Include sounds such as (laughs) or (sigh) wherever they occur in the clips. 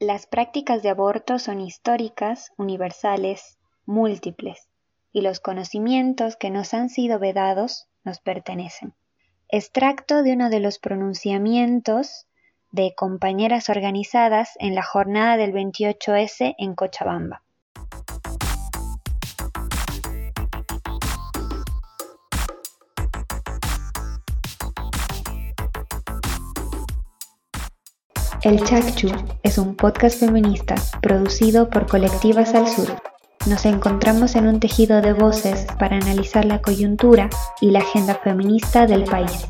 Las prácticas de aborto son históricas, universales, múltiples, y los conocimientos que nos han sido vedados nos pertenecen. Extracto de uno de los pronunciamientos de compañeras organizadas en la jornada del 28S en Cochabamba. El Chacchu es un podcast feminista producido por Colectivas al Sur. Nos encontramos en un tejido de voces para analizar la coyuntura y la agenda feminista del país.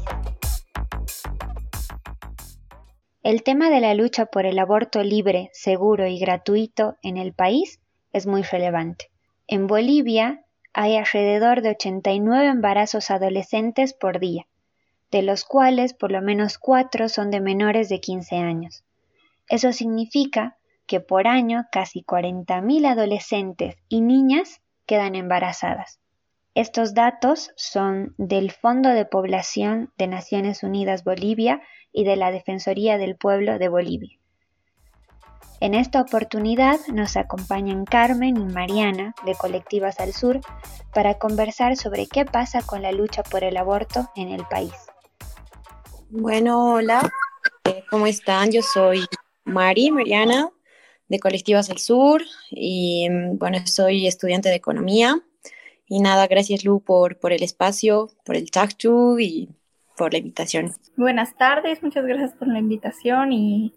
El tema de la lucha por el aborto libre, seguro y gratuito en el país es muy relevante. En Bolivia hay alrededor de 89 embarazos adolescentes por día de los cuales por lo menos cuatro son de menores de 15 años. Eso significa que por año casi 40.000 adolescentes y niñas quedan embarazadas. Estos datos son del Fondo de Población de Naciones Unidas Bolivia y de la Defensoría del Pueblo de Bolivia. En esta oportunidad nos acompañan Carmen y Mariana de Colectivas al Sur para conversar sobre qué pasa con la lucha por el aborto en el país. Bueno, hola, eh, ¿cómo están? Yo soy Mari, Mariana, de Colectivas al Sur, y mm, bueno, soy estudiante de Economía. Y nada, gracias Lu por, por el espacio, por el Chacchu y por la invitación. Buenas tardes, muchas gracias por la invitación y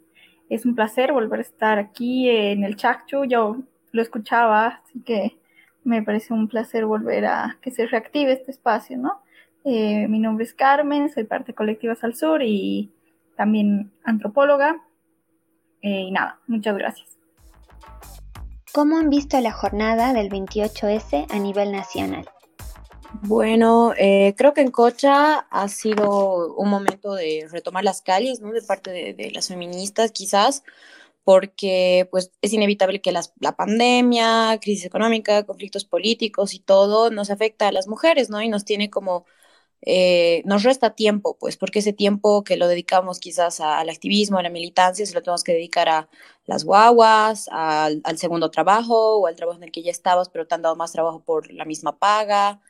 es un placer volver a estar aquí en el Chacchu. Yo lo escuchaba, así que me parece un placer volver a que se reactive este espacio, ¿no? Eh, mi nombre es Carmen, soy parte de Colectivas al Sur y también antropóloga. Eh, y nada, muchas gracias. ¿Cómo han visto la jornada del 28S a nivel nacional? Bueno, eh, creo que en Cocha ha sido un momento de retomar las calles, ¿no? De parte de, las feministas, quizás, porque pues es inevitable que la pandemia, crisis económica, conflictos políticos y todo nos afecta a las mujeres, ¿no? Y nos tiene como eh, nos resta tiempo, pues, porque ese tiempo que lo dedicamos quizás al activismo, a la militancia, se lo tenemos que dedicar a las guaguas, al, segundo trabajo o al trabajo en el que ya estabas, pero te han dado más trabajo por la misma paga,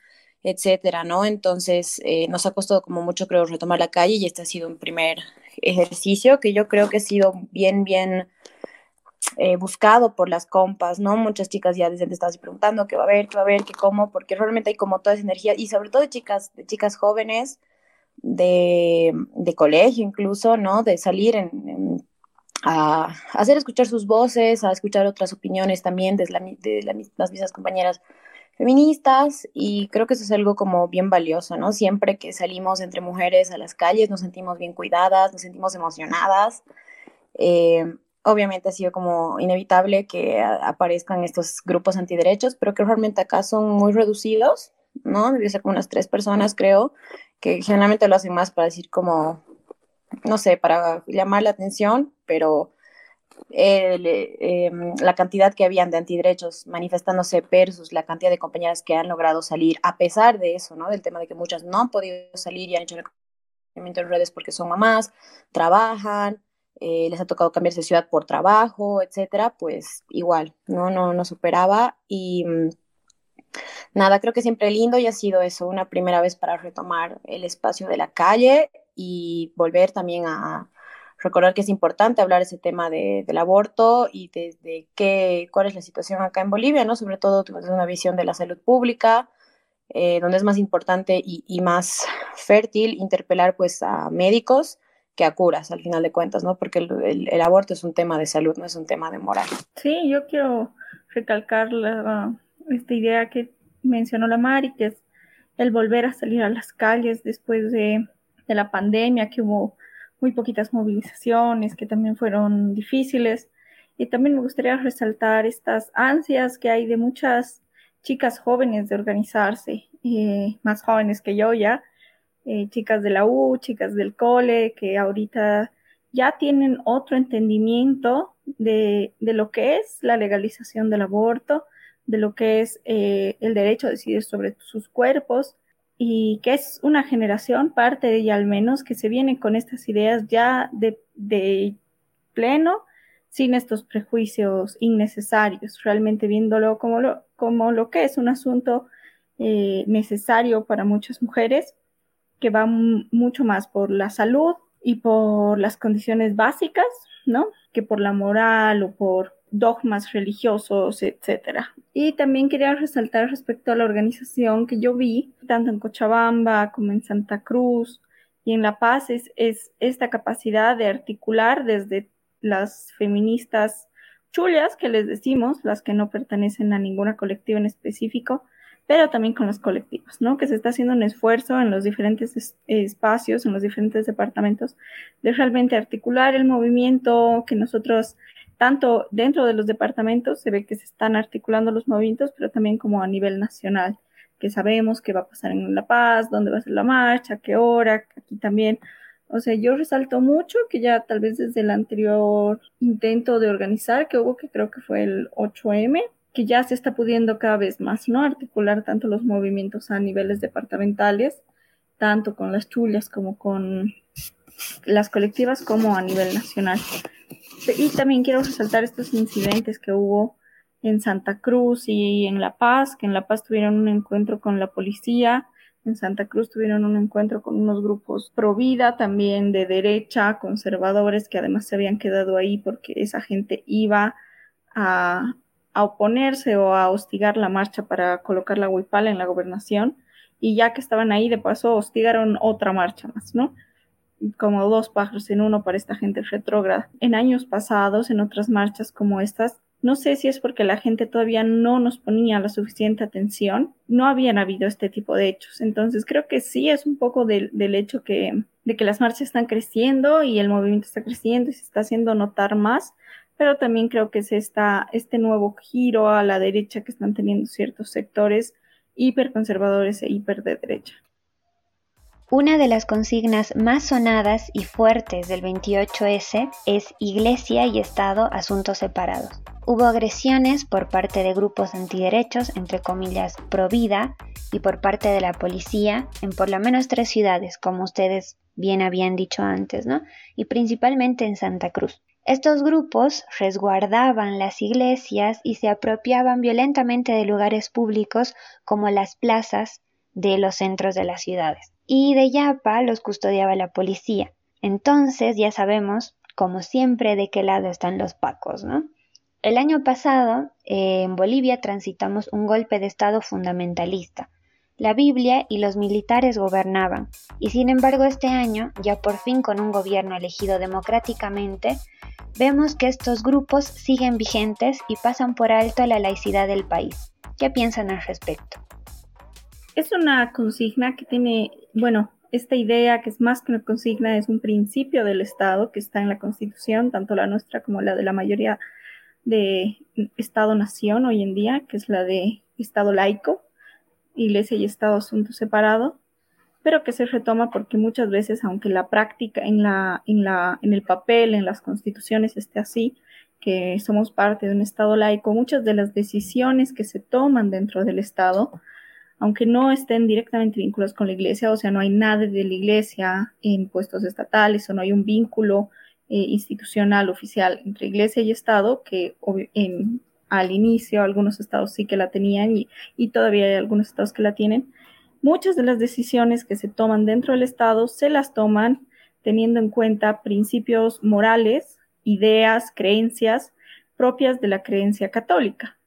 etcétera, ¿no? Entonces, eh, nos ha costado como mucho, creo, retomar la calle y este ha sido un primer ejercicio que yo creo que ha sido bien, bien eh, buscado por las compas, ¿no? Muchas chicas ya desde antes estaban preguntando qué va a haber, qué va a haber, qué cómo, porque realmente hay como toda esa energía y sobre todo de chicas, de chicas jóvenes, de, de colegio incluso, ¿no? De salir en, a, hacer escuchar sus voces, a escuchar otras opiniones también de, de las mismas compañeras feministas y creo que eso es algo como bien valioso, ¿no? Siempre que salimos entre mujeres a las calles nos sentimos bien cuidadas, nos sentimos emocionadas. Eh, obviamente ha sido como inevitable que aparezcan estos grupos antiderechos, pero que realmente acá son muy reducidos, ¿no? Debe ser como unas tres personas, creo, que generalmente lo hacen más para decir como, no sé, para llamar la atención, pero em, la cantidad que habían de antiderechos manifestándose versus la cantidad de compañeras que han logrado salir, a pesar de eso, ¿no? Del tema de que muchas no han podido salir y han hecho el en redes porque son mamás, trabajan, eh, les ha tocado cambiarse de ciudad por trabajo, etcétera, pues igual, no, no, no superaba y mm, nada, creo que siempre lindo y ha sido eso, una primera vez para retomar el espacio de la calle y volver también a recordar que es importante hablar ese tema de, del aborto y desde qué, cuál es la situación acá en Bolivia, ¿no? Sobre todo desde una visión de la salud pública, eh, donde es más importante y, y, más fértil interpelar pues a médicos que a curas al final de cuentas, ¿no? Porque el, aborto es un tema de salud, no es un tema de moral. Sí, yo quiero recalcar esta idea que mencionó la Mari, que es el volver a salir a las calles después de, la pandemia, que hubo muy poquitas movilizaciones, que también fueron difíciles. Y también me gustaría resaltar estas ansias que hay de muchas chicas jóvenes de organizarse, eh, más jóvenes que yo ya, eh, chicas de la U, chicas del cole, que ahorita ya tienen otro entendimiento de, lo que es la legalización del aborto, de lo que es eh, el derecho a decidir sobre sus cuerpos y que es una generación, parte de ella al menos, que se viene con estas ideas ya de, de pleno, sin estos prejuicios innecesarios, realmente viéndolo como lo, como lo que es un asunto eh, necesario para muchas mujeres, que va mucho más por la salud y por las condiciones básicas, ¿no? Que por la moral o por dogmas religiosos, etcétera. Y también quería resaltar respecto a la organización que yo vi, tanto en Cochabamba como en Santa Cruz y en La Paz, es, es esta capacidad de articular desde las feministas chulias, que les decimos, las que no pertenecen a ninguna colectiva en específico, pero también con los colectivos, ¿no? Que se está haciendo un esfuerzo en los diferentes espacios, en los diferentes departamentos, de realmente articular el movimiento que nosotros, tanto dentro de los departamentos, se ve que se están articulando los movimientos, pero también como a nivel nacional, que sabemos qué va a pasar en La Paz, dónde va a ser la marcha, qué hora, aquí también o sea, yo resalto mucho que ya tal vez desde el anterior intento de organizar que hubo, que creo que fue el 8M, que ya se está pudiendo cada vez más, ¿no? Articular tanto los movimientos a niveles departamentales, tanto con las chullas como con las colectivas, como a nivel nacional. Y también quiero resaltar estos incidentes que hubo en Santa Cruz y en La Paz, que en La Paz tuvieron un encuentro con la policía en Santa Cruz tuvieron un encuentro con unos grupos pro vida, también de derecha, conservadores, que además se habían quedado ahí porque esa gente iba a, oponerse o a hostigar la marcha para colocar la huipala en la gobernación. Y ya que estaban ahí, de paso, hostigaron otra marcha más, ¿no? Como dos pájaros en uno para esta gente retrógrada. En años pasados, en otras marchas como estas, no sé si es porque la gente todavía no nos ponía la suficiente atención, no habían habido este tipo de hechos. Entonces creo que sí es un poco del, hecho que, de que las marchas están creciendo y el movimiento está creciendo y se está haciendo notar más, pero también creo que es esta, este nuevo giro a la derecha que están teniendo ciertos sectores hiperconservadores e hiper de derecha. Una de las consignas más sonadas y fuertes del 28S es Iglesia y Estado asuntos separados. Hubo agresiones por parte de grupos antiderechos, entre comillas, pro vida, y por parte de la policía en por lo menos tres ciudades, como ustedes bien habían dicho antes, ¿no? Y principalmente en Santa Cruz. Estos grupos resguardaban las iglesias y se apropiaban violentamente de lugares públicos como las plazas de los centros de las ciudades y de Yapa los custodiaba la policía. Entonces ya sabemos, como siempre, de qué lado están los pacos, ¿no? El año pasado, en Bolivia transitamos un golpe de Estado fundamentalista. La Biblia y los militares gobernaban, y sin embargo este año, ya por fin con un gobierno elegido democráticamente, vemos que estos grupos siguen vigentes y pasan por alto la laicidad del país. ¿Qué piensan al respecto? Es una consigna que tiene, bueno, esta idea que es más que una consigna, es un principio del Estado que está en la Constitución, tanto la nuestra como la de la mayoría de Estado-nación hoy en día, que es la de Estado laico, Iglesia y Estado asunto separado, pero que se retoma porque muchas veces, aunque la práctica en, la, en, la, en el papel, en las constituciones esté así, que somos parte de un Estado laico, muchas de las decisiones que se toman dentro del Estado aunque no estén directamente vinculados con la iglesia, o sea, no hay nada de la iglesia en puestos estatales o no hay un vínculo eh, institucional oficial entre iglesia y Estado, que en, al inicio algunos estados sí que la tenían y, y todavía hay algunos estados que la tienen. Muchas de las decisiones que se toman dentro del Estado se las toman teniendo en cuenta principios morales, ideas, creencias propias de la creencia católica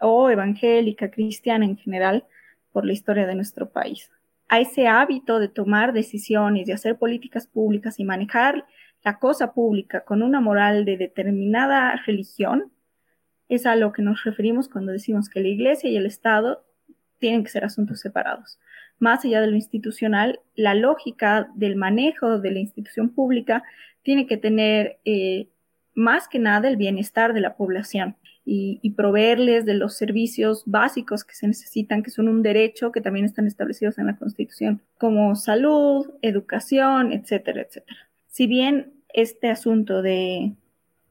o evangélica, cristiana en general, por la historia de nuestro país. A ese hábito de tomar decisiones, de hacer políticas públicas y manejar la cosa pública con una moral de determinada religión, es a lo que nos referimos cuando decimos que la Iglesia y el Estado tienen que ser asuntos separados. Más allá de lo institucional, la lógica del manejo de la institución pública tiene que tener eh, más que nada el bienestar de la población y, proveerles de los servicios básicos que se necesitan, que son un derecho que también están establecidos en la Constitución, como salud, educación, etcétera, etcétera. Si bien este asunto de,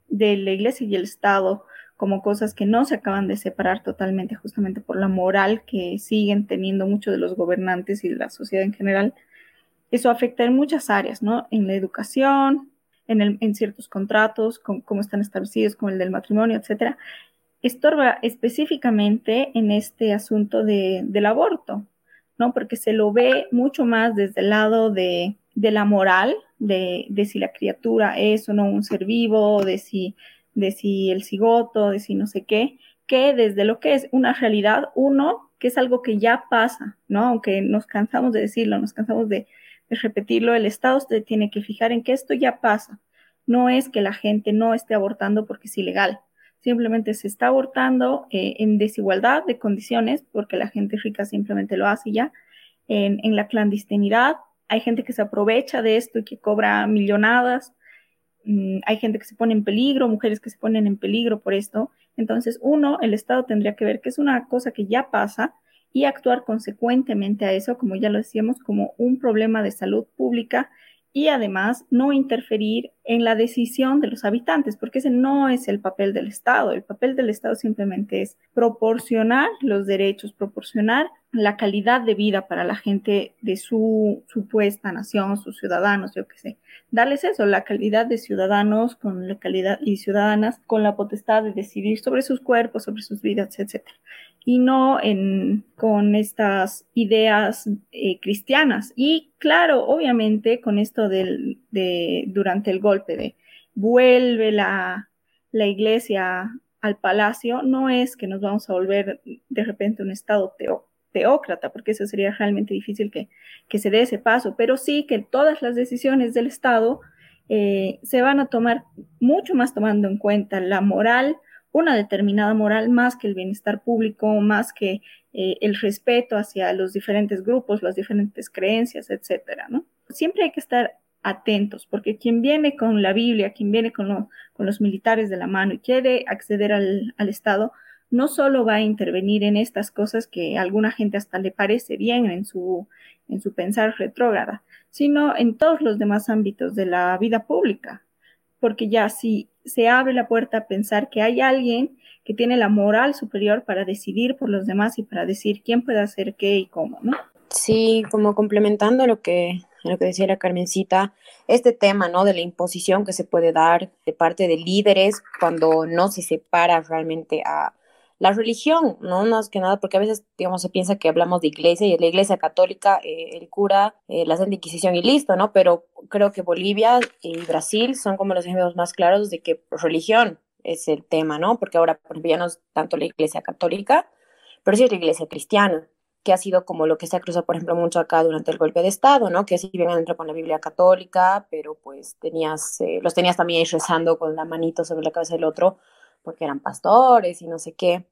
de la Iglesia y el Estado como cosas que no se acaban de separar totalmente justamente por la moral que siguen teniendo muchos de los gobernantes y la sociedad en general, eso afecta en muchas áreas, ¿no? En la educación, en, en ciertos contratos, con, cómo están establecidos, como el del matrimonio, etcétera, estorba específicamente en este asunto de, del aborto, ¿no? Porque se lo ve mucho más desde el lado de, de la moral, de, de, si la criatura es o no un ser vivo, de si, de si el cigoto, de si no sé qué, que desde lo que es una realidad, uno, que es algo que ya pasa, ¿no? Aunque nos cansamos de decirlo, nos cansamos de, de repetirlo, el Estado se tiene que fijar en que esto ya pasa. No es que la gente no esté abortando porque es ilegal, simplemente se está abortando eh, en desigualdad de condiciones, porque la gente rica simplemente lo hace ya, en, en, la clandestinidad. Hay gente que se aprovecha de esto y que cobra millonadas. Mm, hay gente que se pone en peligro, mujeres que se ponen en peligro por esto. Entonces, uno, el Estado tendría que ver que es una cosa que ya pasa y actuar consecuentemente a eso, como ya lo decíamos, como un problema de salud pública y además no interferir en la decisión de los habitantes, porque ese no es el papel del Estado. El papel del Estado simplemente es proporcionar los derechos, proporcionar la calidad de vida para la gente de su supuesta nación, sus ciudadanos, yo qué sé. Darles eso, la calidad de ciudadanos con la calidad y ciudadanas con la potestad de decidir sobre sus cuerpos, sobre sus vidas, etcétera y no en, con estas ideas eh, cristianas. Y claro, obviamente con esto del, de, durante el golpe de vuelve la, la iglesia al palacio, no es que nos vamos a volver de repente un estado teo, teócrata, porque eso sería realmente difícil que, que, se dé ese paso, pero sí que todas las decisiones del Estado eh, se van a tomar mucho más tomando en cuenta la moral una determinada moral más que el bienestar público, más que eh, el respeto hacia los diferentes grupos, las diferentes creencias, etcétera, ¿no? Siempre hay que estar atentos, porque quien viene con la Biblia, quien viene con, los militares de la mano y quiere acceder al, al, Estado, no solo va a intervenir en estas cosas que a alguna gente hasta le parece bien en su, en su pensar retrógrada, sino en todos los demás ámbitos de la vida pública, porque ya si se abre la puerta a pensar que hay alguien que tiene la moral superior para decidir por los demás y para decir quién puede hacer qué y cómo, ¿no? Sí, como complementando lo que, lo que decía la Carmencita, este tema, ¿no? De la imposición que se puede dar de parte de líderes cuando no se separa realmente a, la religión, ¿no? Más que nada, porque a veces, digamos, se piensa que hablamos de iglesia y es la iglesia católica, eh, el cura, eh, la Santa Inquisición y listo, ¿no? Pero creo que Bolivia y Brasil son como los ejemplos más claros de que religión es el tema, ¿no? Porque ahora, por ejemplo, ya no es tanto la iglesia católica, pero sí es la iglesia cristiana que ha sido como lo que se ha cruzado, por ejemplo, mucho acá durante el golpe de Estado, ¿no? Que si bien entró con la Biblia católica, pero pues tenías, eh, los tenías también rezando con la manito sobre la cabeza del otro, porque eran pastores y no sé qué,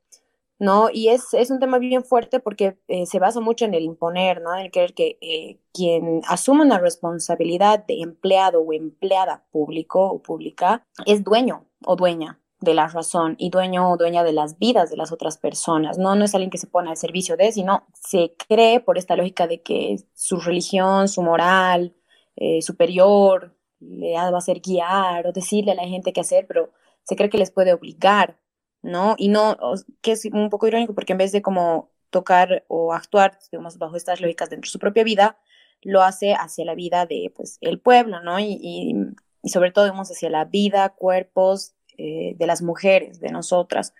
¿no? Y es, es un tema bien fuerte porque eh, se basa mucho en el imponer, ¿no? En el creer que eh, quien asume una responsabilidad de empleado o empleada público o pública es dueño o dueña de la razón y dueño o dueña de las vidas de las otras personas, ¿no? No es alguien que se pone al servicio de, sino se cree por esta lógica de que su religión, su moral eh, superior le va a hacer guiar o decirle a la gente qué hacer, pero se cree que les puede obligar, ¿no? Y no, que es un poco irónico porque en vez de como tocar o actuar, digamos, bajo estas lógicas dentro de su propia vida, lo hace hacia la vida de, pues, el pueblo, ¿no? Y, y, sobre todo, digamos, hacia la vida, cuerpos eh, de las mujeres, de nosotras.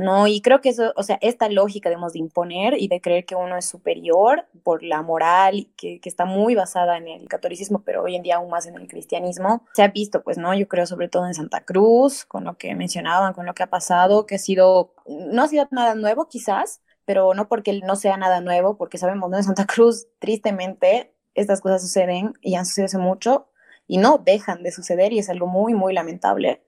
¿No? Y creo que eso, o sea, esta lógica, digamos, de imponer y de creer que uno es superior por la moral, que, que, está muy basada en el catolicismo, pero hoy en día aún más en el cristianismo, se ha visto, pues, ¿no? Yo creo sobre todo en Santa Cruz, con lo que mencionaban, con lo que ha pasado, que ha sido, no ha sido nada nuevo quizás, pero no porque no sea nada nuevo, porque sabemos, ¿no? En Santa Cruz, tristemente, estas cosas suceden y han sucedido mucho y no dejan de suceder y es algo muy, muy lamentable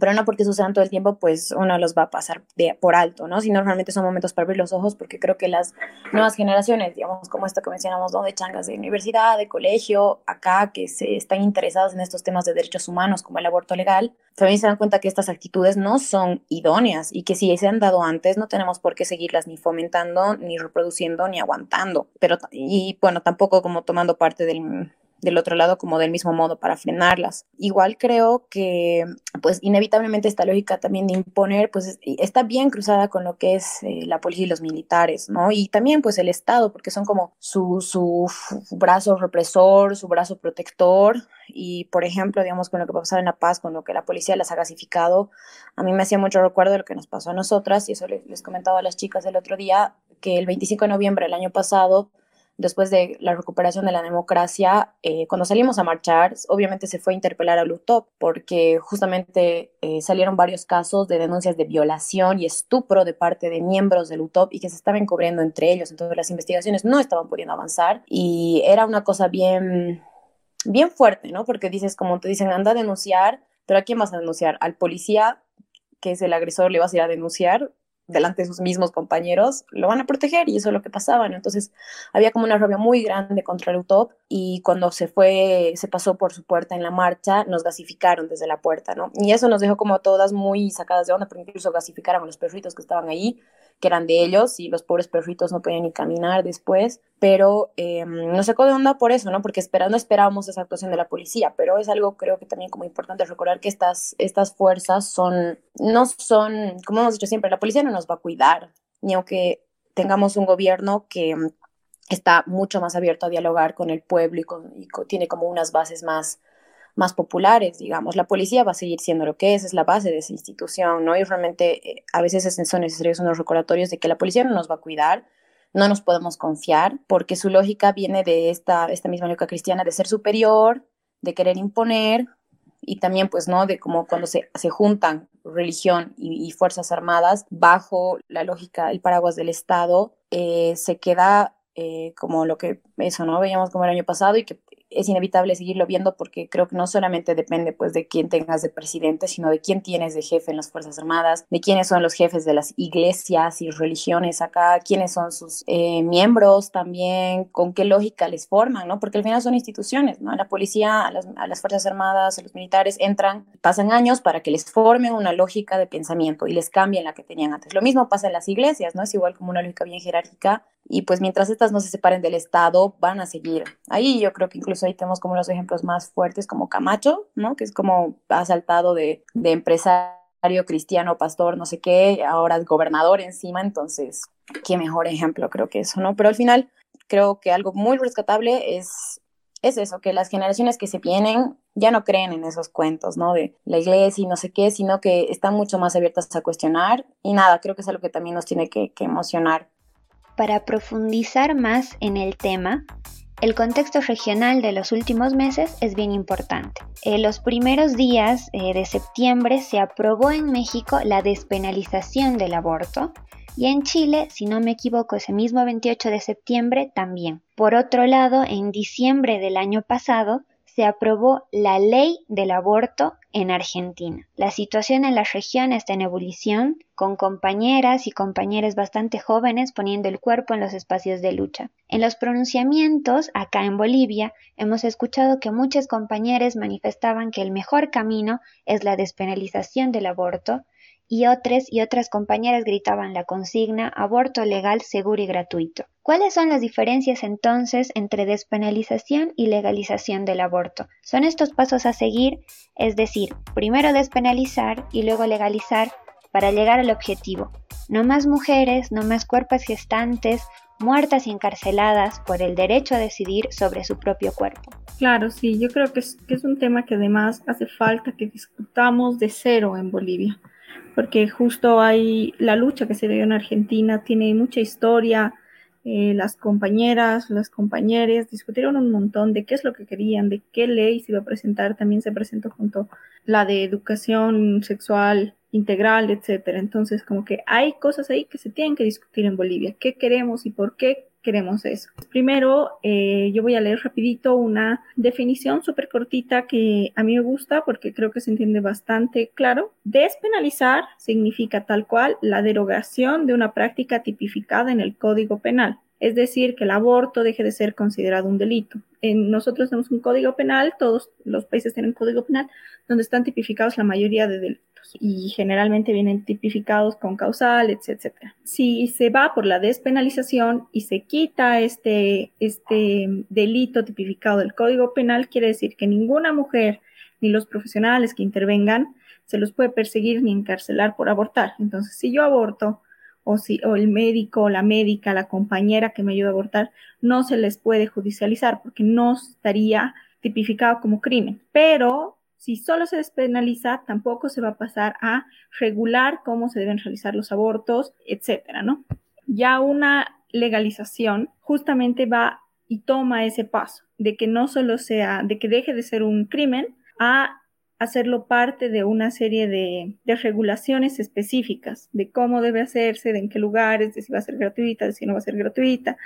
pero no porque sucedan todo el tiempo, pues uno los va a pasar de, por alto, ¿no? Sino realmente son momentos para abrir los ojos, porque creo que las nuevas generaciones, digamos, como esto que mencionamos, ¿no? De changas de universidad, de colegio, acá, que se están interesadas en estos temas de derechos humanos, como el aborto legal, también se dan cuenta que estas actitudes no son idóneas y que si se han dado antes, no tenemos por qué seguirlas ni fomentando, ni reproduciendo, ni aguantando. Pero, y bueno, tampoco como tomando parte del del otro lado como del mismo modo para frenarlas. Igual creo que pues inevitablemente esta lógica también de imponer pues está bien cruzada con lo que es eh, la policía y los militares, ¿no? Y también pues el Estado, porque son como su, su brazo represor, su brazo protector y por ejemplo, digamos, con lo que pasaba en La Paz, con lo que la policía las ha gasificado, a mí me hacía mucho recuerdo de lo que nos pasó a nosotras y eso les, les comentaba a las chicas el otro día, que el 25 de noviembre del año pasado después de la recuperación de la democracia, eh, cuando salimos a marchar, obviamente se fue a interpelar a Lutop porque justamente eh, salieron varios casos de denuncias de violación y estupro de parte de miembros del UTOP y que se estaban cubriendo entre ellos. Entonces las investigaciones no estaban pudiendo avanzar y era una cosa bien, bien fuerte, ¿no? Porque dices, como te dicen, anda a denunciar, pero ¿a quién vas a denunciar? ¿Al policía que es el agresor le vas a ir a denunciar? Delante de sus mismos compañeros, lo van a proteger y eso es lo que pasaba, ¿no? Entonces había como una rabia muy grande contra el UTOP y cuando se fue, se pasó por su puerta en la marcha, nos gasificaron desde la puerta, ¿no? Y eso nos dejó como todas muy sacadas de onda, porque incluso gasificaron a los perritos que estaban ahí que eran de ellos y los pobres perritos no podían ni caminar después, pero eh, nos sacó de onda por eso, ¿no? Porque esperando, esperábamos esa actuación de la policía, pero es algo creo que también como importante recordar que estas, estas fuerzas son, no son, como hemos dicho siempre, la policía no nos va a cuidar, ni aunque tengamos un gobierno que está mucho más abierto a dialogar con el pueblo y, y tiene como unas bases más más populares, digamos. La policía va a seguir siendo lo que es, es la base de esa institución, ¿no? Y realmente eh, a veces son necesarios unos recordatorios de que la policía no nos va a cuidar, no nos podemos confiar, porque su lógica viene de esta, esta misma lógica cristiana de ser superior, de querer imponer, y también, pues, ¿no? De como cuando se, se juntan religión y, Fuerzas Armadas bajo la lógica, el paraguas del Estado, eh, se queda eh, como lo que eso, ¿no? Veíamos como el año pasado y que es inevitable seguirlo viendo porque creo que no solamente depende pues de quién tengas de presidente, sino de quién tienes de jefe en las Fuerzas Armadas, de quiénes son los jefes de las iglesias y religiones acá, quiénes son sus eh, miembros también, con qué lógica les forman, ¿no? Porque al final son instituciones, ¿no? La policía, a las, Fuerzas Armadas, a los militares entran, pasan años para que les formen una lógica de pensamiento y les cambien la que tenían antes. Lo mismo pasa en las iglesias, ¿no? Es igual como una lógica bien jerárquica y pues mientras estas no se separen del Estado, van a seguir. Ahí yo creo que incluso ahí tenemos como los ejemplos más fuertes, como Camacho, ¿no? Que es como ha saltado de, de empresario cristiano, pastor, no sé qué, ahora es gobernador encima, entonces, qué mejor ejemplo creo que eso, ¿no? Pero al final, creo que algo muy rescatable es, es eso, que las generaciones que se vienen ya no creen en esos cuentos, ¿no? De la iglesia y no sé qué, sino que están mucho más abiertas a cuestionar y nada, creo que es algo que también nos tiene que emocionar para profundizar más en el tema, el contexto regional de los últimos meses es bien importante. En los primeros días eh, de septiembre se aprobó en México la despenalización del aborto y en Chile, si no me equivoco, ese mismo 28 de septiembre también. Por otro lado, en diciembre del año pasado se aprobó la ley del aborto en Argentina. La situación en la región está en ebullición, con compañeras y compañeros bastante jóvenes poniendo el cuerpo en los espacios de lucha. En los pronunciamientos, acá en Bolivia, hemos escuchado que muchas compañeras manifestaban que el mejor camino es la despenalización del aborto, y otras y otras compañeras gritaban la consigna aborto legal, seguro y gratuito. ¿Cuáles son las diferencias entonces entre despenalización y legalización del aborto? Son estos pasos a seguir, es decir, primero despenalizar y luego legalizar para llegar al objetivo. No más mujeres, no más cuerpos gestantes, muertas y encarceladas por el derecho a decidir sobre su propio cuerpo. Claro, sí, yo creo que es, que es un tema que además hace falta que discutamos de cero en Bolivia porque justo hay la lucha que se dio en Argentina, tiene mucha historia, eh, las compañeras, las compañeros discutieron un montón de qué es lo que querían, de qué ley se iba a presentar, también se presentó junto la de educación sexual integral, etcétera. Entonces, como que hay cosas ahí que se tienen que discutir en Bolivia, qué queremos y por qué queremos eso. Primero, eh, yo voy a leer rapidito una definición súper cortita que a mí me gusta porque creo que se entiende bastante claro. Despenalizar significa tal cual la derogación de una práctica tipificada en el Código Penal es decir, que el aborto deje de ser considerado un delito. En, nosotros tenemos un código penal, todos los países tienen código penal, donde están tipificados la mayoría de delitos y generalmente vienen tipificados con causal, etc. Si se va por la despenalización y se quita este, este delito tipificado del código penal, quiere decir que ninguna mujer ni los profesionales que intervengan se los puede perseguir ni encarcelar por abortar. Entonces, si yo aborto, o, si, o el médico, o la médica, la compañera que me ayuda a abortar, no se les puede judicializar porque no estaría tipificado como crimen. Pero si solo se despenaliza, tampoco se va a pasar a regular cómo se deben realizar los abortos, etcétera, ¿no? Ya una legalización justamente va y toma ese paso de que no solo sea, de que deje de ser un crimen a hacerlo parte de una serie de, regulaciones específicas de cómo debe hacerse, de en qué lugares, de si va a ser gratuita, de si no va a ser gratuita,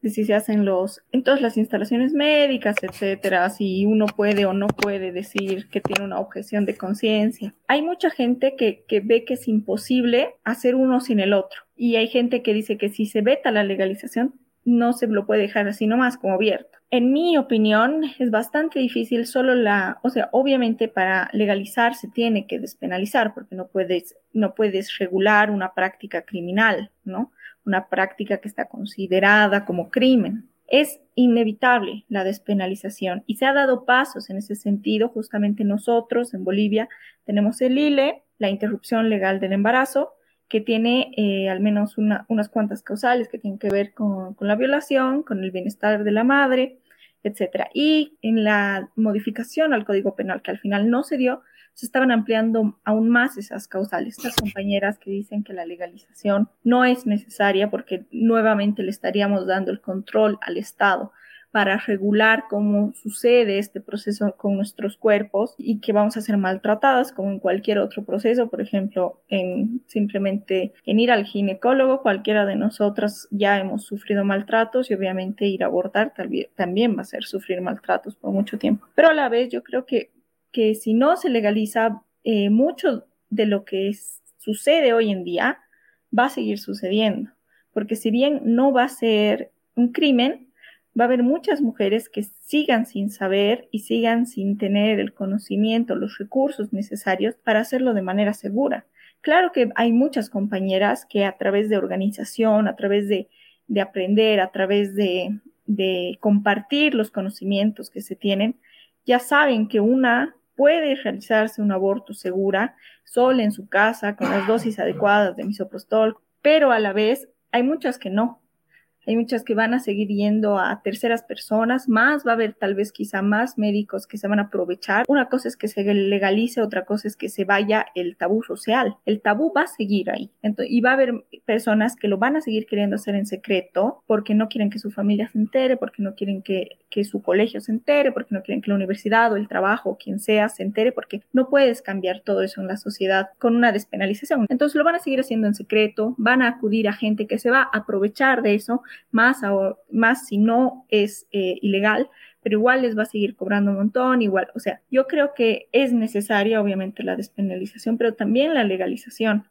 de si se hacen los, en todas las instalaciones médicas, etcétera, si uno puede o no puede decir que tiene una objeción de conciencia. Hay mucha gente que, que ve que es imposible hacer uno sin el otro. Y hay gente que dice que si se veta la legalización, no se lo puede dejar así nomás como abierto. En mi opinión, es bastante difícil solo la, o sea, obviamente para legalizar se tiene que despenalizar porque no puedes, no puedes regular una práctica criminal, ¿no? Una práctica que está considerada como crimen. Es inevitable la despenalización y se ha dado pasos en ese sentido. Justamente nosotros en Bolivia tenemos el ILE, la interrupción legal del embarazo, que tiene eh, al menos unas cuantas causales que tienen que ver con, la violación, con el bienestar de la madre, etc. Y en la modificación al Código Penal, que al final no se dio, se estaban ampliando aún más esas causales. Estas compañeras que dicen que la legalización no es necesaria porque nuevamente le estaríamos dando el control al Estado para regular cómo sucede este proceso con nuestros cuerpos y que vamos a ser maltratadas como en cualquier otro proceso, por ejemplo, en simplemente en ir al ginecólogo, cualquiera de nosotras ya hemos sufrido maltratos y obviamente ir a abortar también va a ser sufrir maltratos por mucho tiempo. Pero a la vez yo creo que, que si no se legaliza eh, mucho de lo que sucede hoy en día, va a seguir sucediendo, porque si bien no va a ser un crimen, va a haber muchas mujeres que sigan sin saber y sigan sin tener el conocimiento, los recursos necesarios para hacerlo de manera segura. Claro que hay muchas compañeras que a través de organización, a través de, aprender, a través de, de compartir los conocimientos que se tienen, ya saben que una puede realizarse un aborto segura, sola en su casa, con las dosis adecuadas de misoprostol, pero a la vez hay muchas que no, hay muchas que van a seguir yendo a terceras personas, más va a haber tal vez quizá más médicos que se van a aprovechar. Una cosa es que se legalice, otra cosa es que se vaya el tabú social. El tabú va a seguir ahí. y va a haber personas que lo van a seguir queriendo hacer en secreto porque no quieren que su familia se entere, porque no quieren que, que su colegio se entere, porque no quieren que la universidad o el trabajo o quien sea se entere, porque no puedes cambiar todo eso en la sociedad con una despenalización. Entonces lo van a seguir haciendo en secreto, van a acudir a gente que se va a aprovechar de eso más, más si no es eh, ilegal, pero igual les va a seguir cobrando un montón, igual, o sea, yo creo que es necesaria obviamente la despenalización, pero también la legalización.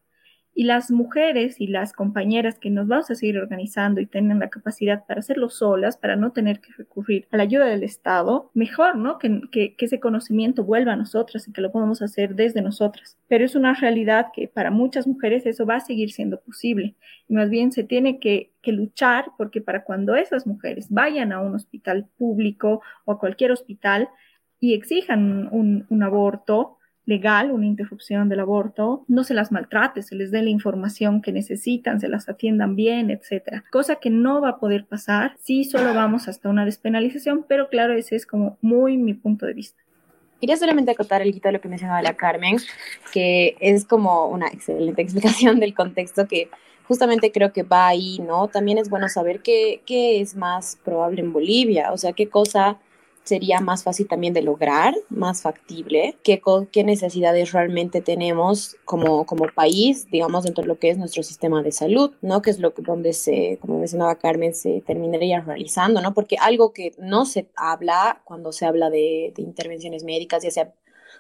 Y las mujeres y las compañeras que nos vamos a seguir organizando y tienen la capacidad para hacerlo solas, para no tener que recurrir a la ayuda del Estado, mejor, ¿no? Que, que, ese conocimiento vuelva a nosotras y que lo podamos hacer desde nosotras. Pero es una realidad que para muchas mujeres eso va a seguir siendo posible. Y más bien se tiene que, luchar porque para cuando esas mujeres vayan a un hospital público o a cualquier hospital y exijan un aborto, legal, una interrupción del aborto, no se las maltrate, se les dé la información que necesitan, se las atiendan bien, etcétera. Cosa que no va a poder pasar si solo vamos hasta una despenalización, pero claro, ese es como muy mi punto de vista. Quería solamente acotar el de lo que mencionaba la Carmen, que es como una excelente (laughs) explicación del contexto que justamente creo que va ahí, ¿no? También es bueno saber qué, qué es más probable en Bolivia, o sea, qué cosa sería más fácil también de lograr, más factible, qué, qué necesidades realmente tenemos como, como país, digamos, dentro de lo que es nuestro sistema de salud, ¿no? Que es lo donde se, como mencionaba Carmen, se terminaría realizando, ¿no? Porque algo que no se habla cuando se habla de, de intervenciones médicas, ya sea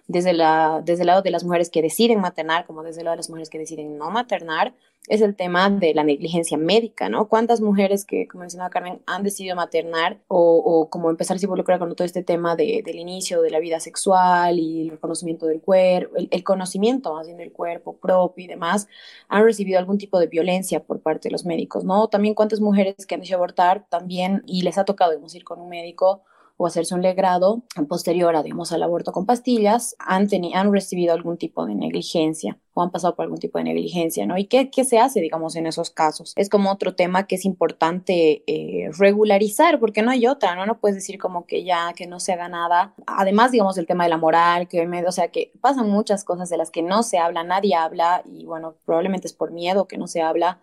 desde, la, desde el lado de las mujeres que deciden maternar como desde el lado de las mujeres que deciden no maternar, es el tema de la negligencia médica, ¿no? ¿Cuántas mujeres que, como mencionaba Carmen, han decidido maternar o, o como empezar a involucrar con todo este tema de, del inicio de la vida sexual y el reconocimiento del cuerpo, el, el, conocimiento más bien del cuerpo propio y demás, han recibido algún tipo de violencia por parte de los médicos, ¿no? También cuántas mujeres que han decidido abortar también y les ha tocado, digamos, ir con un médico o hacerse un legrado posterior a, digamos, al aborto con pastillas, han, han recibido algún tipo de negligencia o han pasado por algún tipo de negligencia, ¿no? ¿Y qué, qué se hace, digamos, en esos casos? Es como otro tema que es importante eh, regularizar, porque no hay otra, ¿no? No puedes decir como que ya, que no se haga nada. Además, digamos, el tema de la moral, que, o sea, que pasan muchas cosas de las que no se habla, nadie habla, y bueno, probablemente es por miedo que no se habla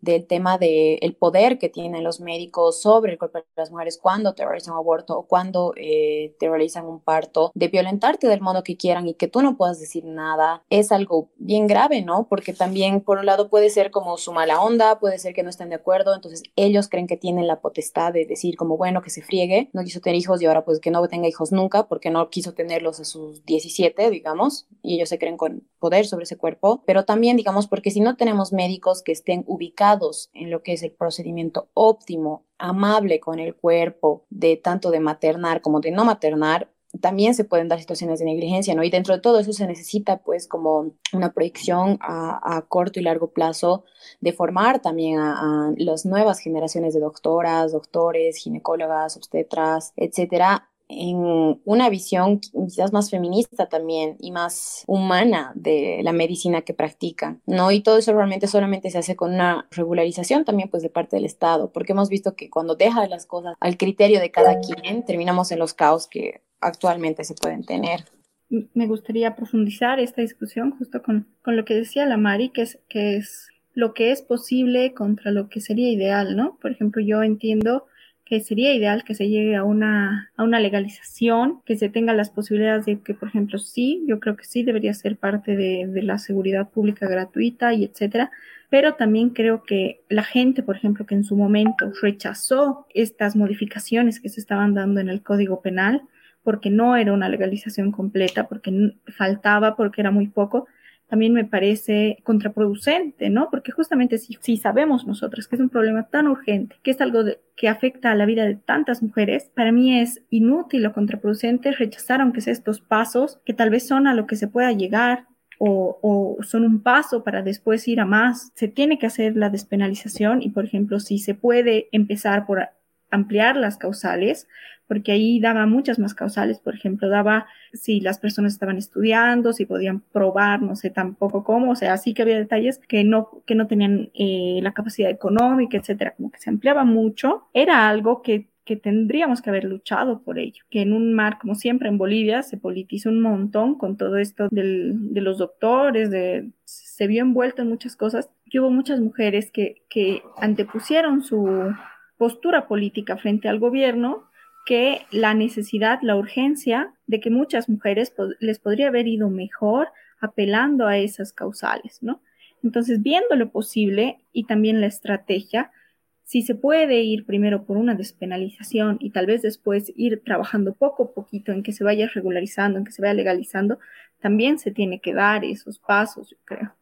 del tema del el poder que tienen los médicos sobre el cuerpo de las mujeres cuando te realizan un aborto o cuando eh, realizan un parto, de violentarte del modo que quieran y que tú no puedas decir nada, es algo bien grave, ¿no? Porque también, por un lado, puede ser como su mala onda, puede ser que no estén de acuerdo, entonces ellos creen que tienen la potestad de decir como, bueno, que se friegue, no quiso tener hijos y ahora pues que no tenga hijos nunca porque no quiso tenerlos a sus 17, digamos, y ellos se creen con poder sobre ese cuerpo, pero también, digamos, porque si no tenemos médicos que estén ubicados en lo que es el procedimiento óptimo, amable con el cuerpo, de tanto de maternar como de no maternar, también se pueden dar situaciones de negligencia, ¿no? Y dentro de todo eso se necesita, pues, como una proyección a, corto y largo plazo de formar también a, a, las nuevas generaciones de doctoras, doctores, ginecólogas, obstetras, etcétera, en una visión quizás más feminista también y más humana de la medicina que practican, ¿no? Y todo eso realmente solamente se hace con una regularización también pues de parte del Estado, porque hemos visto que cuando deja las cosas al criterio de cada quien, terminamos en los caos que actualmente se pueden tener. Me gustaría profundizar esta discusión justo con, con lo que decía la Mari, que es, que es lo que es posible contra lo que sería ideal, ¿no? Por ejemplo, yo entiendo que sería ideal que se llegue a una, a una legalización, que se tenga las posibilidades de que, por ejemplo, sí, yo creo que sí debería ser parte de, de la seguridad pública gratuita y etcétera, pero también creo que la gente, por ejemplo, que en su momento rechazó estas modificaciones que se estaban dando en el Código Penal, porque no era una legalización completa, porque faltaba, porque era muy poco, también me parece contraproducente, ¿no? Porque justamente si, si sabemos nosotros que es un problema tan urgente, que es algo que afecta a la vida de tantas mujeres, para mí es inútil o contraproducente rechazar aunque sea estos pasos que tal vez son a lo que se pueda llegar o, o, son un paso para después ir a más. Se tiene que hacer la despenalización y, por ejemplo, si se puede empezar por ampliar las causales, porque ahí daba muchas más causales, por ejemplo, daba si las personas estaban estudiando, si podían probar, no sé tampoco cómo, o sea, sí que había detalles que no, que no tenían eh, la capacidad económica, etcétera, como que se ampliaba mucho, era algo que que tendríamos que haber luchado por ello, que en un mar, como siempre en Bolivia, se politizó un montón con todo esto del, de los doctores, se vio envuelto en muchas cosas, que hubo muchas mujeres que, que antepusieron su postura política frente al gobierno que la necesidad, la urgencia de que muchas mujeres les podría haber ido mejor apelando a esas causales, ¿no? Entonces, viendo lo posible y también la estrategia, si se puede ir primero por una despenalización y tal vez después ir trabajando poco a poquito en que se vaya regularizando, en que se vaya legalizando, también se tiene que dar esos pasos, yo creo.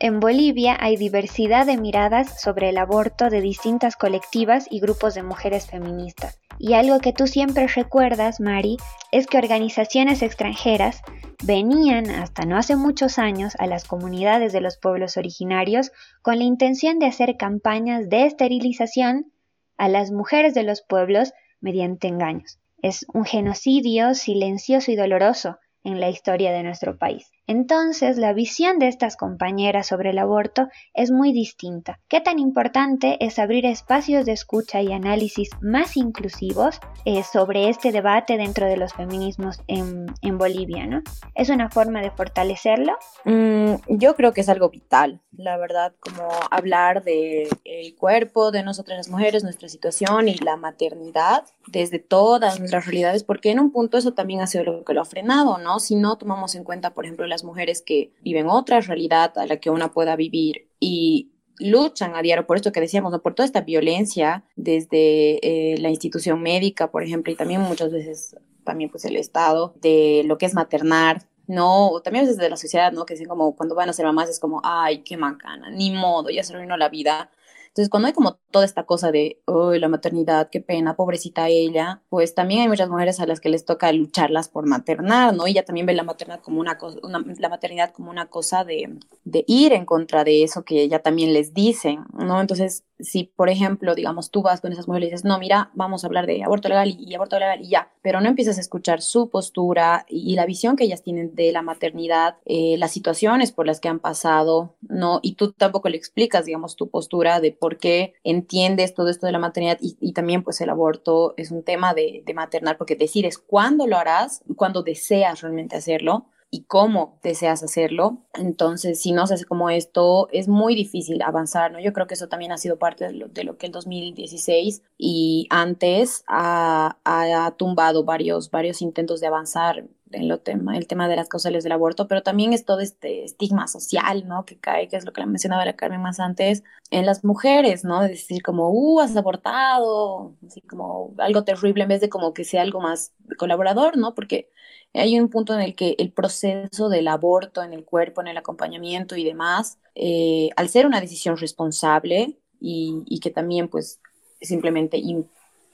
En Bolivia hay diversidad de miradas sobre el aborto de distintas colectivas y grupos de mujeres feministas. Y algo que tú siempre recuerdas, Mari, es que organizaciones extranjeras venían hasta no hace muchos años a las comunidades de los pueblos originarios con la intención de hacer campañas de esterilización a las mujeres de los pueblos mediante engaños. Es un genocidio silencioso y doloroso en la historia de nuestro país. Entonces, la visión de estas compañeras sobre el aborto es muy distinta. ¿Qué tan importante es abrir espacios de escucha y análisis más inclusivos eh, sobre este debate dentro de los feminismos en, en Bolivia? ¿no? ¿Es una forma de fortalecerlo? Mm, yo creo que es algo vital, la verdad, como hablar del el cuerpo de nosotras las mujeres, nuestra situación y la maternidad desde todas nuestras realidades, porque en un punto eso también ha sido lo que lo ha frenado, ¿no? Si no tomamos en cuenta, por ejemplo, la mujeres que viven otra realidad a la que una pueda vivir y luchan a diario por esto que decíamos, ¿no? por toda esta violencia desde eh, la institución médica, por ejemplo, y también muchas veces también pues el Estado, de lo que es maternar, ¿no? También desde la sociedad, ¿no? Que dicen como cuando van a ser mamás es como, ay, qué macana, ni modo, ya se arruinó la vida. Entonces, cuando hay como toda esta cosa de, uy, la maternidad, qué pena, pobrecita ella, pues también hay muchas mujeres a las que les toca lucharlas por maternar, ¿no? Y ella también ve la maternidad como una cosa, la maternidad como una cosa de, de ir en contra de eso que ella también les dicen, ¿no? Entonces, si, por ejemplo, digamos, tú vas con esas mujeres y dices, no, mira, vamos a hablar de aborto legal y, aborto legal y ya, pero no empiezas a escuchar su postura y, la visión que ellas tienen de la maternidad, eh, las situaciones por las que han pasado, ¿no? Y tú tampoco le explicas, digamos, tu postura de por qué entiendes todo esto de la maternidad y, también, pues, el aborto es un tema de, de maternar porque decides cuándo lo harás, cuándo deseas realmente hacerlo y cómo deseas hacerlo. Entonces, si no se hace como esto, es muy difícil avanzar, ¿no? Yo creo que eso también ha sido parte de lo, de lo que el 2016 y antes ha, ha, tumbado varios, varios intentos de avanzar en lo tema, el tema de las causales del aborto, pero también es todo este estigma social, ¿no? Que cae, que es lo que mencionaba la Carmen más antes, en las mujeres, ¿no? De decir como, uh, has abortado, así como algo terrible en vez de como que sea algo más colaborador, ¿no? Porque hay un punto en el que el proceso del aborto en el cuerpo, en el acompañamiento y demás, eh, al ser una decisión responsable y, que también pues simplemente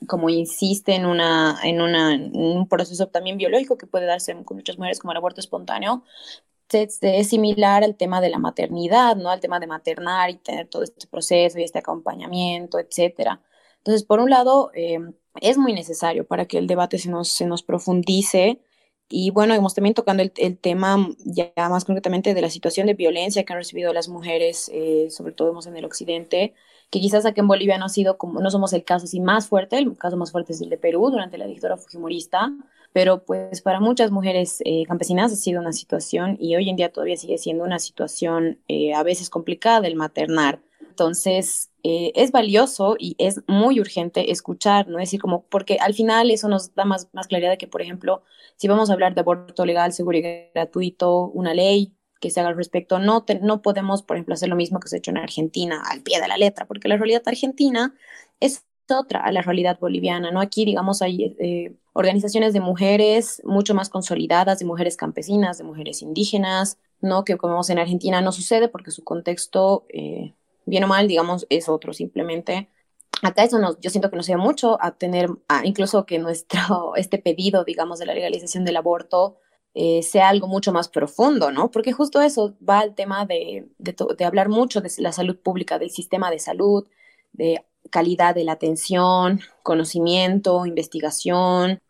como insiste en, una, en, una, un proceso también biológico que puede darse con muchas mujeres como el aborto espontáneo, es similar al tema de la maternidad, ¿no? Al tema de maternar y tener todo este proceso y este acompañamiento, etcétera. Entonces, por un lado, eh, es muy necesario para que el debate se nos, se nos profundice y bueno, hemos también tocando el, tema ya más concretamente de la situación de violencia que han recibido las mujeres, eh, sobre todo en el occidente, que quizás aquí en Bolivia no ha sido como, no somos el caso así más fuerte, el caso más fuerte es el de Perú durante la dictadura fujimorista, pero pues para muchas mujeres eh, campesinas ha sido una situación y hoy en día todavía sigue siendo una situación eh, a veces complicada el maternar. Entonces, eh, es valioso y es muy urgente escuchar, ¿no? Es decir, como, porque al final eso nos da más, más claridad que, por ejemplo, si vamos a hablar de aborto legal, seguro y gratuito, una ley que se haga al respecto, no, no podemos, por ejemplo, hacer lo mismo que se ha hecho en Argentina al pie de la letra, porque la realidad argentina es otra a la realidad boliviana, ¿no? Aquí, digamos, hay eh, organizaciones de mujeres mucho más consolidadas, de mujeres campesinas, de mujeres indígenas, ¿no? Que como vemos en Argentina no sucede porque su contexto eh, bien o mal, digamos, es otro simplemente. Acá eso nos, yo siento que nos lleva mucho a tener, incluso que nuestro, (laughs) este pedido, digamos, de la legalización del aborto eh, sea algo mucho más profundo, ¿no? Porque justo eso va al tema de, de, de hablar mucho de la salud pública, del sistema de salud, de calidad de la atención, conocimiento, investigación,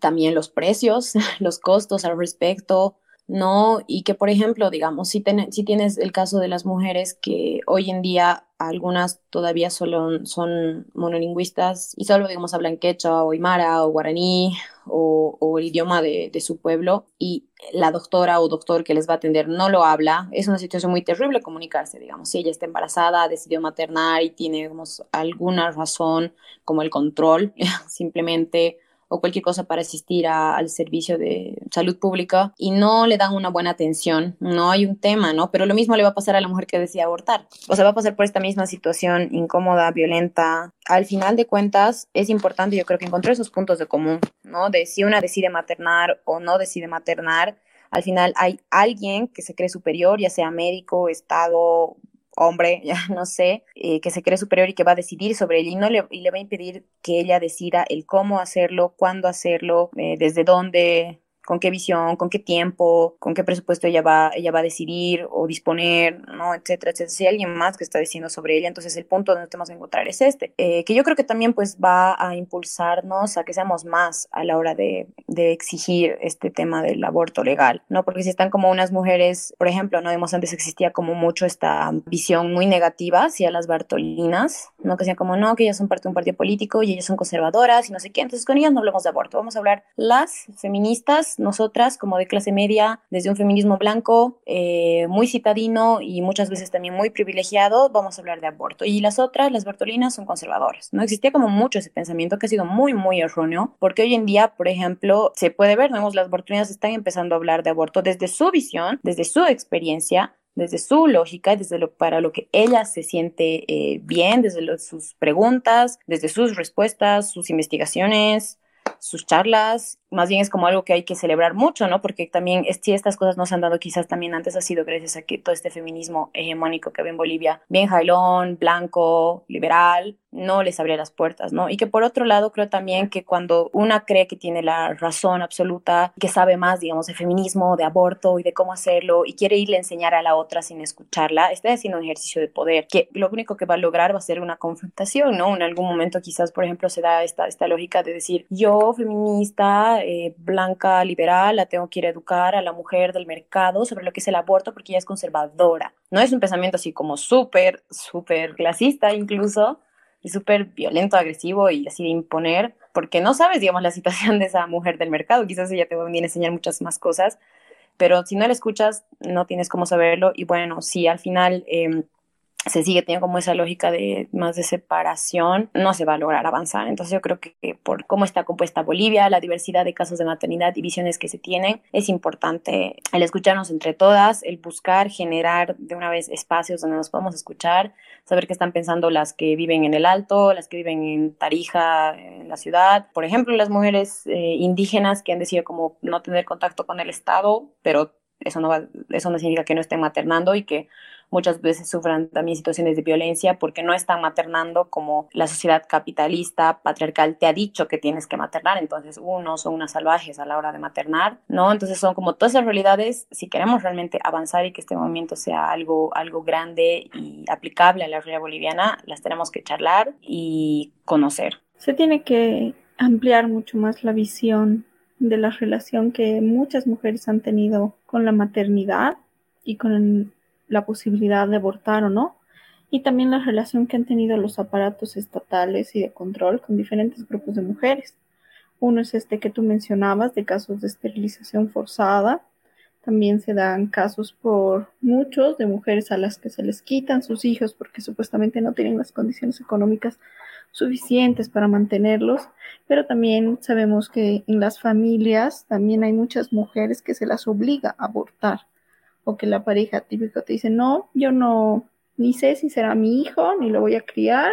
también los precios, (laughs) los costos al respecto, ¿no? Y que, por ejemplo, digamos, si, si tienes el caso de las mujeres que hoy en día algunas todavía solo son monolingüistas y solo, digamos, hablan quechua o aymara o guaraní o, o el idioma de, de, su pueblo y la doctora o doctor que les va a atender no lo habla, es una situación muy terrible comunicarse, digamos, si ella está embarazada, decidió maternar y tiene, digamos, alguna razón como el control, (laughs) simplemente o cualquier cosa para asistir al servicio de salud pública y no le dan una buena atención, no hay un tema, ¿no? Pero lo mismo le va a pasar a la mujer que decide abortar. O sea, va a pasar por esta misma situación incómoda, violenta. Al final de cuentas, es importante, yo creo que encontrar esos puntos de común, ¿no? De si una decide maternar o no decide maternar. Al final hay alguien que se cree superior, ya sea médico, Estado, hombre, (laughs) ya no sé, eh, que se cree superior y que va a decidir sobre él y, no le, y le va a impedir que ella decida el cómo hacerlo, cuándo hacerlo, eh, desde dónde, con qué visión, con qué tiempo, con qué presupuesto ella va, ella va a decidir o disponer, ¿no? etcétera, etcétera. Si hay alguien más que está diciendo sobre ella, entonces el punto donde tenemos que encontrar es este, eh, que yo creo que también pues va a impulsarnos a que seamos más a la hora de, exigir este tema del aborto legal, ¿no? Porque si están como unas mujeres, por ejemplo, no vemos antes existía como mucho esta visión muy negativa hacia las bartolinas, ¿no? Que decían como, no, que ellas son parte de un partido político y ellas son conservadoras y no sé qué, entonces con ellas no hablamos de aborto, vamos a hablar las feministas nosotras como de clase media, desde un feminismo blanco, eh, muy citadino y muchas veces también muy privilegiado, vamos a hablar de aborto. Y las otras, las bertolinas, son conservadoras. No existía como mucho ese pensamiento que ha sido muy, muy erróneo, porque hoy en día, por ejemplo, se puede ver, vemos, las bertolinas están empezando a hablar de aborto desde su visión, desde su experiencia, desde su lógica, desde lo, para lo que ella se siente eh, bien, desde sus preguntas, desde sus respuestas, sus investigaciones, sus charlas más bien es como algo que hay que celebrar mucho, ¿no? Porque también si estas cosas no se han dado quizás también antes ha sido gracias a que todo este feminismo hegemónico que ve en Bolivia, bien jailón, blanco, liberal, no les abría las puertas, ¿no? Y que por otro lado creo también que cuando una cree que tiene la razón absoluta, que sabe más, digamos, de feminismo, de aborto y de cómo hacerlo y quiere irle a enseñar a la otra sin escucharla, está haciendo un ejercicio de poder, que lo único que va a lograr va a ser una confrontación, ¿no? En algún momento quizás, por ejemplo, se da esta, esta lógica de decir, yo feminista, eh, blanca, liberal, la tengo que ir a educar a la mujer del mercado sobre lo que es el aborto porque ella es conservadora. No es un pensamiento así como súper, súper clasista incluso, y súper violento, agresivo y así de imponer, porque no sabes, digamos, la situación de esa mujer del mercado. Quizás ella te va a venir a enseñar muchas más cosas, pero si no la escuchas, no tienes cómo saberlo. Y bueno, si al final eh, se sigue teniendo como esa lógica de más de separación, no se va a lograr avanzar. Entonces yo creo que por cómo está compuesta Bolivia, la diversidad de casos de maternidad y visiones que se tienen, es importante el escucharnos entre todas, el buscar generar de una vez espacios donde nos podamos escuchar, saber qué están pensando las que viven en el Alto, las que viven en Tarija, en la ciudad. Por ejemplo, las mujeres eh, indígenas que han decidido como no tener contacto con el Estado, pero eso no, va, eso no significa que no estén maternando y que muchas veces sufran también situaciones de violencia porque no están maternando como la sociedad capitalista, patriarcal te ha dicho que tienes que maternar, entonces uno son unas salvajes a la hora de maternar, ¿no? Entonces son como todas esas realidades, si queremos realmente avanzar y que este movimiento sea algo, algo grande y aplicable a la realidad boliviana, las tenemos que charlar y conocer. Se tiene que ampliar mucho más la visión de la relación que muchas mujeres han tenido con la maternidad y con la posibilidad de abortar o no, y también la relación que han tenido los aparatos estatales y de control con diferentes grupos de mujeres. Uno es este que tú mencionabas de casos de esterilización forzada. También se dan casos por muchos de mujeres a las que se les quitan sus hijos porque supuestamente no tienen las condiciones económicas suficientes para mantenerlos, pero también sabemos que en las familias también hay muchas mujeres que se las obliga a abortar o que la pareja típico te dice, no, yo no, ni sé si será mi hijo, ni lo voy a criar,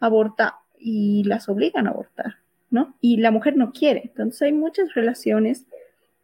aborta y las obligan a abortar, ¿no? Y la mujer no quiere. Entonces hay muchas relaciones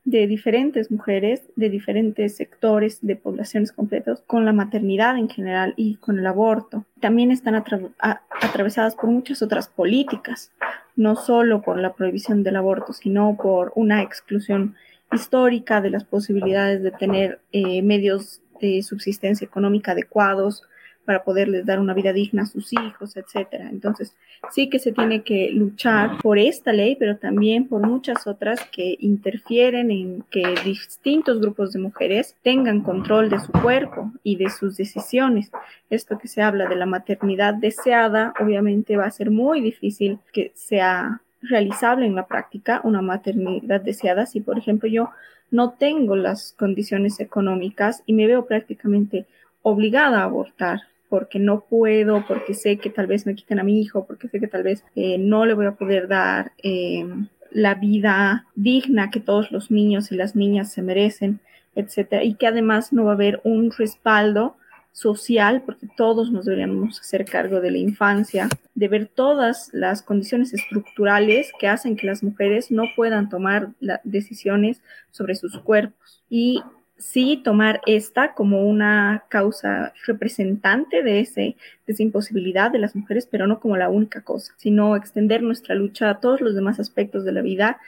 de diferentes mujeres, de diferentes sectores, de poblaciones completas, con la maternidad en general y con el aborto. También están atravesadas por muchas otras políticas, no solo por la prohibición del aborto, sino por una exclusión histórica de las posibilidades de tener eh, medios de subsistencia económica adecuados para poderles dar una vida digna a sus hijos, etcétera. Entonces, sí que se tiene que luchar por esta ley, pero también por muchas otras que interfieren en que distintos grupos de mujeres tengan control de su cuerpo y de sus decisiones. Esto que se habla de la maternidad deseada, obviamente va a ser muy difícil que sea realizable en la práctica una maternidad deseada. Si, por ejemplo, yo no tengo las condiciones económicas y me veo prácticamente obligada a abortar porque no puedo, porque sé que tal vez me quiten a mi hijo, porque sé que tal vez eh, no le voy a poder dar em, la vida digna que todos los niños y las niñas se merecen, etcétera, y que además no va a haber un respaldo social, porque todos nos deberíamos hacer cargo de la infancia, de ver todas las condiciones estructurales que hacen que las mujeres no puedan tomar decisiones sobre sus cuerpos. Y sí tomar esta como una causa representante de, ese, de esa imposibilidad de las mujeres, pero no como la única cosa, sino extender nuestra lucha a todos los demás aspectos de la vida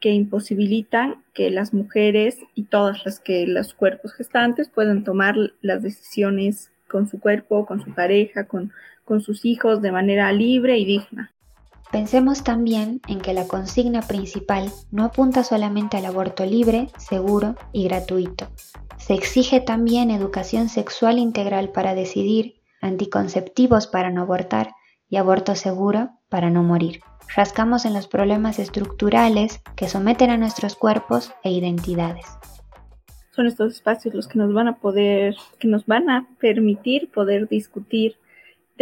que imposibilitan que las mujeres y todas las que los cuerpos gestantes puedan tomar las decisiones con su cuerpo, con su pareja, con, con sus hijos de manera libre y digna. Pensemos también en que la consigna principal no apunta solamente al aborto libre, seguro y gratuito. Se exige también educación sexual integral para decidir, anticonceptivos para no abortar y aborto seguro para no morir rascamos en los problemas estructurales que someten a nuestros cuerpos e identidades. Son estos espacios los que nos van a poder, que nos van a permitir poder discutir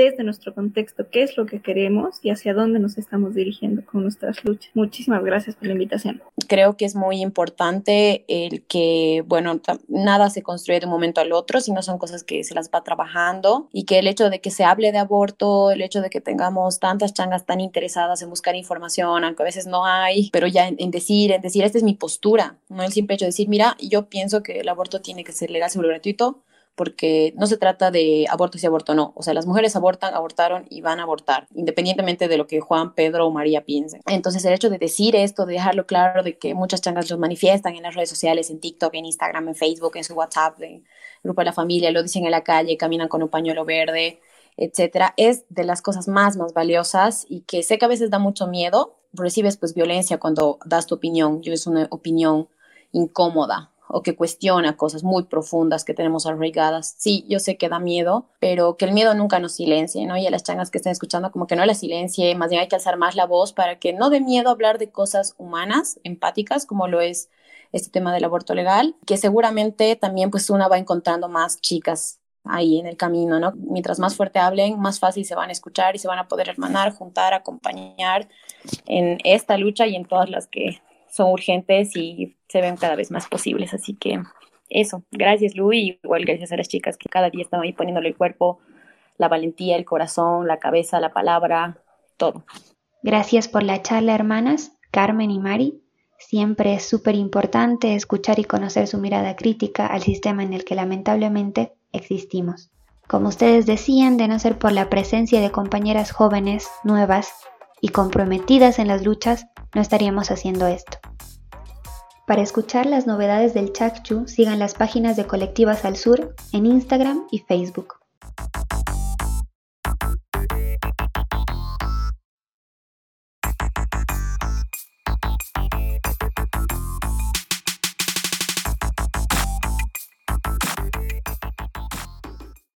desde nuestro contexto qué es lo que queremos y hacia dónde nos estamos dirigiendo con nuestras luchas. Muchísimas gracias por la invitación. Creo que es muy importante el que, bueno, nada se construye de un momento al otro, sino son cosas que se las va trabajando y que el hecho de que se hable de aborto, el hecho de que tengamos tantas changas tan interesadas en buscar información, aunque a veces no hay, pero ya en, decir, en decir, esta es mi postura, no el simple hecho de decir, mira, yo pienso que el aborto tiene que ser legal, seguro, gratuito, porque no se trata de aborto si aborto no. O sea, las mujeres abortan, abortaron y van a abortar, independientemente de lo que Juan, Pedro o María piensen. Entonces, el hecho de decir esto, de dejarlo claro, de que muchas changas lo manifiestan en las redes sociales, en TikTok, en Instagram, en Facebook, en su WhatsApp, en el grupo de la familia, lo dicen en la calle, caminan con un pañuelo verde, etcétera, es de las cosas más, más valiosas y que sé que a veces da mucho miedo. Recibes pues violencia cuando das tu opinión. Yo es una opinión incómoda, o que cuestiona cosas muy profundas que tenemos arraigadas. Sí, yo sé que da miedo, pero que el miedo nunca nos silencie, ¿no? Y a las changas que estén escuchando, como que no la silencie, más bien hay que alzar más la voz para que no dé miedo hablar de cosas humanas, empáticas, como lo es este tema del aborto legal, que seguramente también pues una va encontrando más chicas ahí en el camino, ¿no? Mientras más fuerte hablen, más fácil se van a escuchar y se van a poder hermanar, juntar, acompañar en esta lucha y en todas las que son urgentes y se ven cada vez más posibles. Así que eso, gracias Lu y igual gracias a las chicas que cada día están ahí poniéndole el cuerpo, la valentía, el corazón, la cabeza, la palabra, todo. Gracias por la charla, hermanas, Carmen y Mari. Siempre es súper importante escuchar y conocer su mirada crítica al sistema en el que lamentablemente existimos. Como ustedes decían, de no ser por la presencia de compañeras jóvenes, nuevas y comprometidas en las luchas, no estaríamos haciendo esto. Para escuchar las novedades del Chakchu, sigan las páginas de Colectivas al Sur en Instagram y Facebook.